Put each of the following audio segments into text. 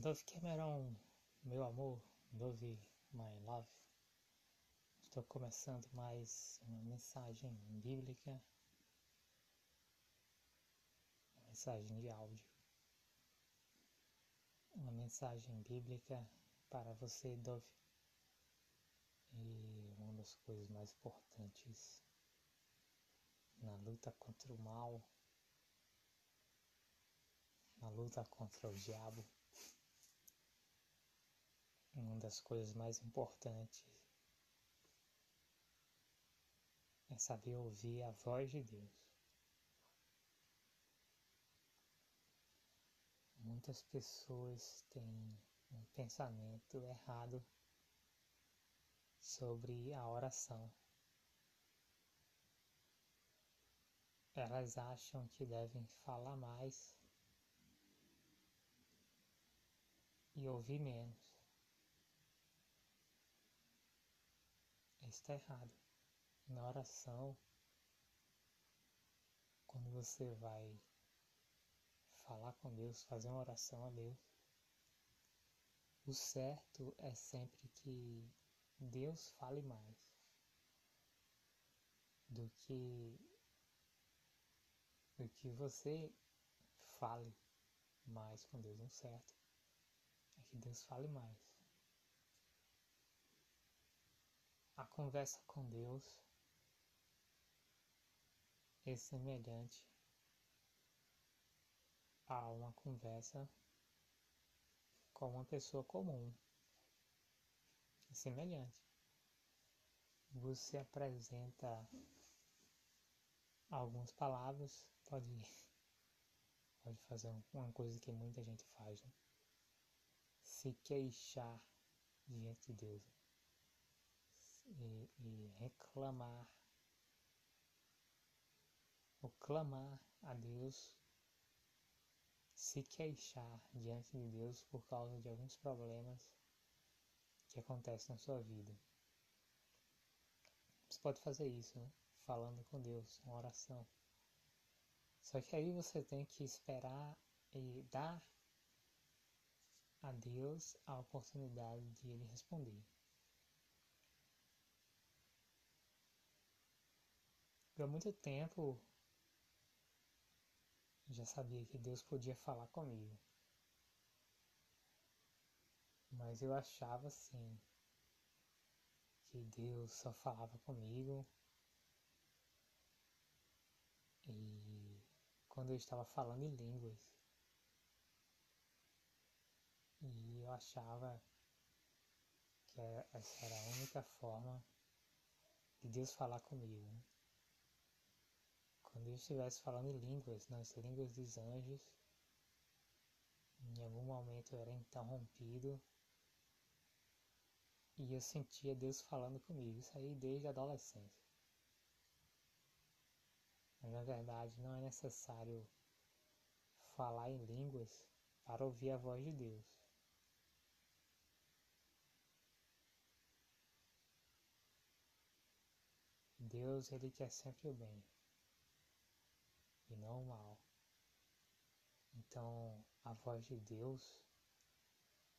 Dove Cameron, meu amor, Dove My Love. Estou começando mais uma mensagem bíblica, uma mensagem de áudio, uma mensagem bíblica para você, Dove. E uma das coisas mais importantes na luta contra o mal, na luta contra o diabo, uma das coisas mais importantes é saber ouvir a voz de Deus. Muitas pessoas têm um pensamento errado sobre a oração. Elas acham que devem falar mais e ouvir menos. Está errado. Na oração, quando você vai falar com Deus, fazer uma oração a Deus, o certo é sempre que Deus fale mais do que do que você fale mais com Deus, não certo? É que Deus fale mais. A conversa com Deus é semelhante a uma conversa com uma pessoa comum. É semelhante. Você apresenta algumas palavras, pode, pode fazer uma coisa que muita gente faz, né? se queixar diante de Deus e, e reclamar ou clamar a Deus, se queixar diante de Deus por causa de alguns problemas que acontecem na sua vida. Você pode fazer isso, né? falando com Deus, uma oração. Só que aí você tem que esperar e dar a Deus a oportunidade de ele responder. Por muito tempo já sabia que Deus podia falar comigo. Mas eu achava assim que Deus só falava comigo e quando eu estava falando em línguas. E eu achava que essa era a única forma de Deus falar comigo. Né? Quando eu estivesse falando em línguas, nas línguas dos anjos, em algum momento eu era interrompido e eu sentia Deus falando comigo. Isso aí desde a adolescência. Mas na verdade não é necessário falar em línguas para ouvir a voz de Deus. Deus, ele quer sempre o bem e não o mal. Então, a voz de Deus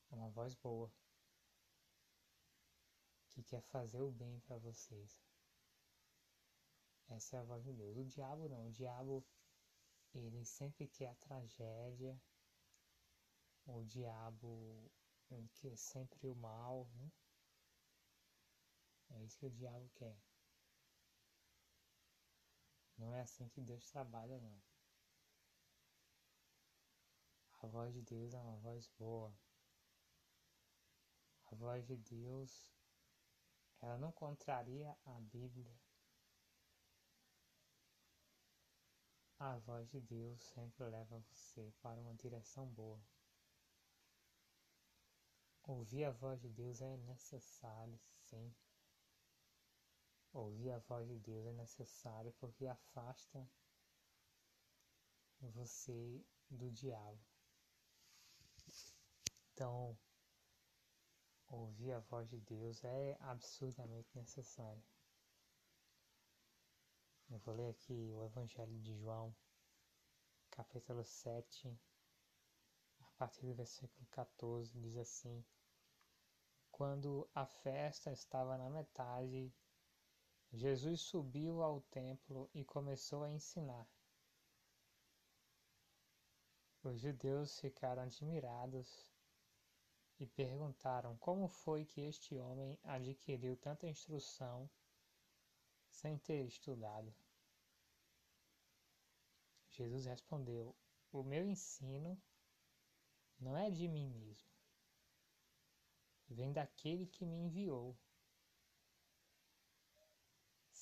é uma voz boa que quer fazer o bem para vocês. Essa é a voz de Deus. O diabo não. O diabo, ele sempre quer a tragédia. O diabo quer sempre o mal. Né? É isso que o diabo quer. É assim que Deus trabalha, não. A voz de Deus é uma voz boa. A voz de Deus, ela não contraria a Bíblia. A voz de Deus sempre leva você para uma direção boa. Ouvir a voz de Deus é necessário, sim. Ouvir a voz de Deus é necessário porque afasta você do diabo. Então, ouvir a voz de Deus é absurdamente necessário. Eu vou ler aqui o Evangelho de João, capítulo 7, a partir do versículo 14, diz assim: Quando a festa estava na metade, Jesus subiu ao templo e começou a ensinar. Os judeus ficaram admirados e perguntaram como foi que este homem adquiriu tanta instrução sem ter estudado. Jesus respondeu: O meu ensino não é de mim mesmo, vem daquele que me enviou.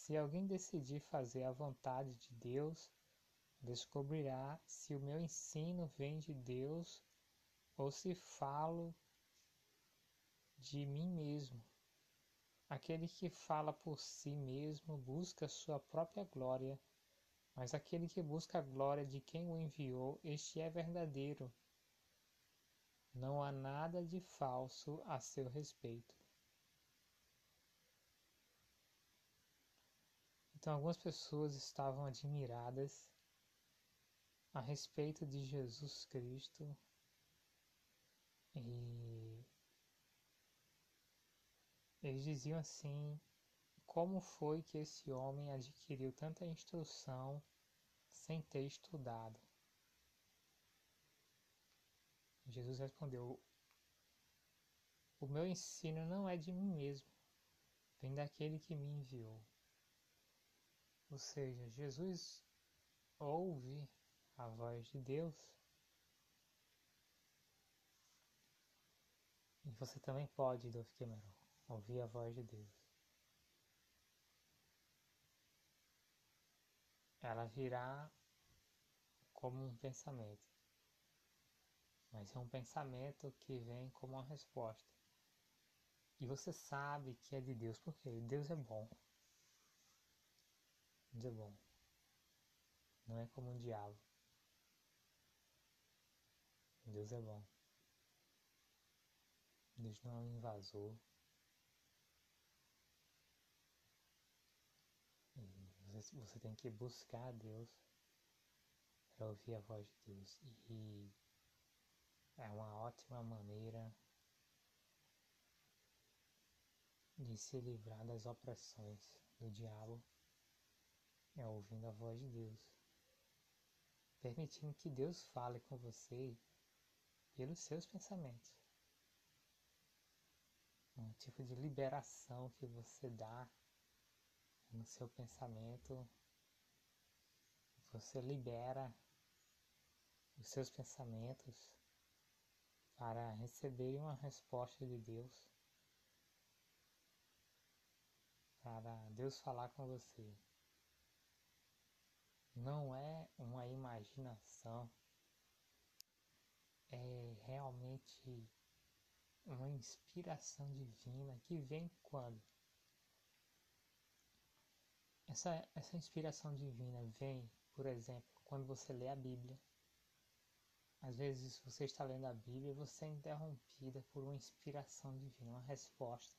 Se alguém decidir fazer a vontade de Deus, descobrirá se o meu ensino vem de Deus ou se falo de mim mesmo. Aquele que fala por si mesmo busca sua própria glória, mas aquele que busca a glória de quem o enviou, este é verdadeiro não há nada de falso a seu respeito. Então, algumas pessoas estavam admiradas a respeito de Jesus Cristo e eles diziam assim: como foi que esse homem adquiriu tanta instrução sem ter estudado? Jesus respondeu: O meu ensino não é de mim mesmo, vem daquele que me enviou. Ou seja, Jesus ouve a voz de Deus e você também pode, Dolph Cameron, ouvir a voz de Deus. Ela virá como um pensamento mas é um pensamento que vem como uma resposta. E você sabe que é de Deus, porque Deus é bom. Deus é bom. Não é como um diabo. Deus é bom. Deus não é um invasor. Você, tem que buscar Deus para ouvir a voz de Deus. E é uma ótima maneira de se livrar das opressões do diabo é ouvindo a voz de Deus, permitindo que Deus fale com você pelos seus pensamentos. Um tipo de liberação que você dá no seu pensamento, você libera os seus pensamentos para receber uma resposta de Deus, para Deus falar com você. Não é uma imaginação, é realmente uma inspiração divina que vem quando? Essa, essa inspiração divina vem, por exemplo, quando você lê a Bíblia. Às vezes você está lendo a Bíblia e você é interrompida por uma inspiração divina, uma resposta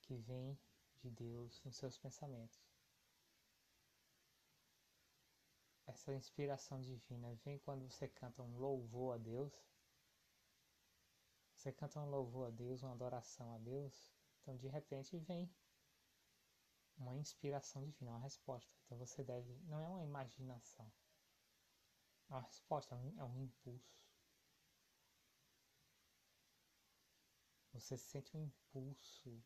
que vem de Deus nos seus pensamentos. Essa inspiração divina vem quando você canta um louvor a Deus. Você canta um louvor a Deus, uma adoração a Deus, então de repente vem uma inspiração divina, uma resposta. Então você deve, não é uma imaginação a resposta é um impulso. Você sente um impulso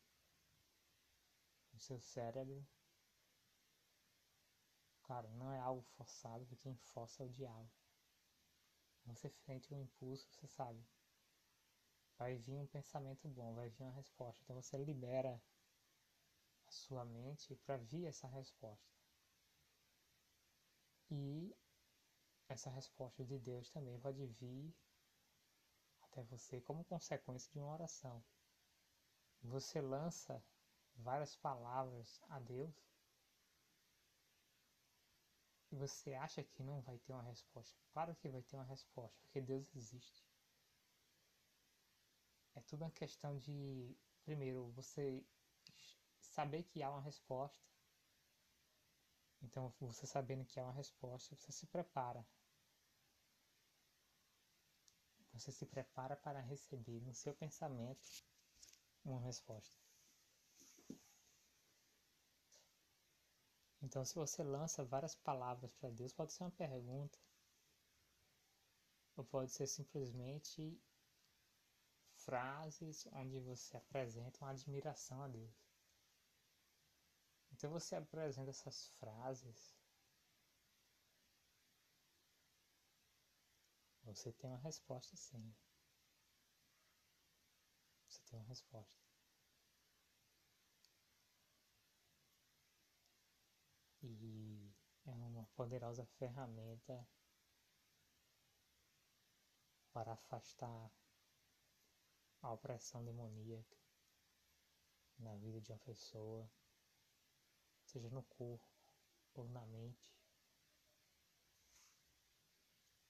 no seu cérebro. Claro, não é algo forçado, porque quem força é o diabo. Você sente um impulso, você sabe. Vai vir um pensamento bom, vai vir uma resposta. Então você libera a sua mente para vir essa resposta. E essa resposta de Deus também pode vir até você como consequência de uma oração. Você lança várias palavras a Deus e você acha que não vai ter uma resposta. Claro que vai ter uma resposta, porque Deus existe. É tudo uma questão de, primeiro, você saber que há uma resposta. Então, você sabendo que há uma resposta, você se prepara você se prepara para receber no seu pensamento uma resposta. Então, se você lança várias palavras para Deus, pode ser uma pergunta, ou pode ser simplesmente frases onde você apresenta uma admiração a Deus. Então, você apresenta essas frases, você tem uma resposta sim. Você tem uma resposta. E é uma poderosa ferramenta para afastar a opressão demoníaca na vida de uma pessoa, seja no corpo ou na mente.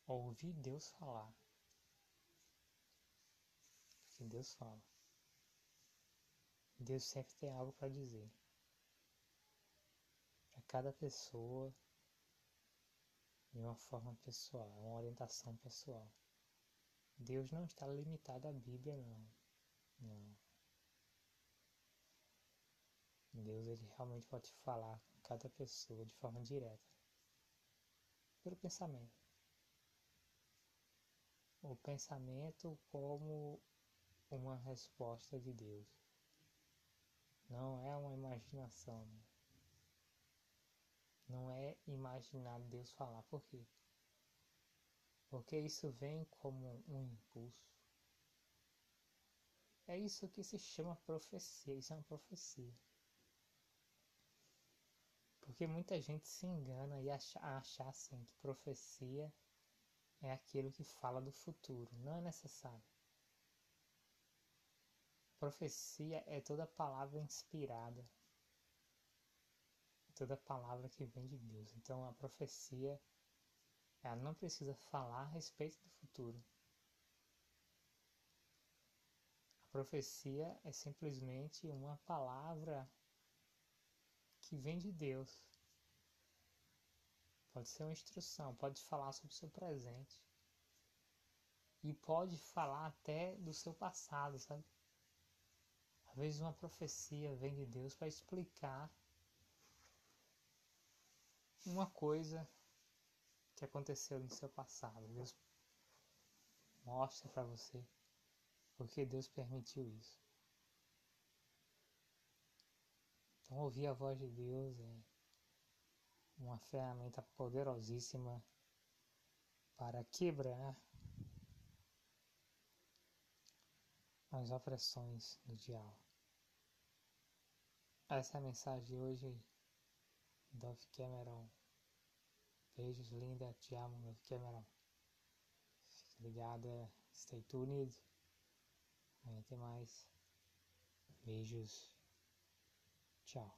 Ouvir Deus falar. Porque Deus fala. Deus sempre tem algo para dizer cada pessoa de uma forma pessoal, uma orientação pessoal. Deus não está limitado à Bíblia, não. Não. Deus ele realmente pode falar com cada pessoa de forma direta. Pelo pensamento. O pensamento como uma resposta de Deus. Não é uma imaginação. Né? Não é imaginar Deus falar. Por quê? Porque isso vem como um impulso. É isso que se chama profecia. Isso é uma profecia. Porque muita gente se engana e acha, acha assim que profecia é aquilo que fala do futuro. Não é necessário. Profecia é toda palavra inspirada toda palavra que vem de Deus. Então a profecia, ela não precisa falar a respeito do futuro. A profecia é simplesmente uma palavra que vem de Deus. Pode ser uma instrução, pode falar sobre o seu presente. E pode falar até do seu passado, sabe? Às vezes uma profecia vem de Deus para explicar uma coisa que aconteceu no seu passado. Deus mostra para você porque Deus permitiu isso. Então, ouvir a voz de Deus é uma ferramenta poderosíssima para quebrar as opressões do diabo. Essa é a mensagem de hoje, Dove Cameron. Beijos, linda. Te amo, meu Cameron. Fica ligada. Stay tuned. Amanhã tem mais. Beijos. Tchau.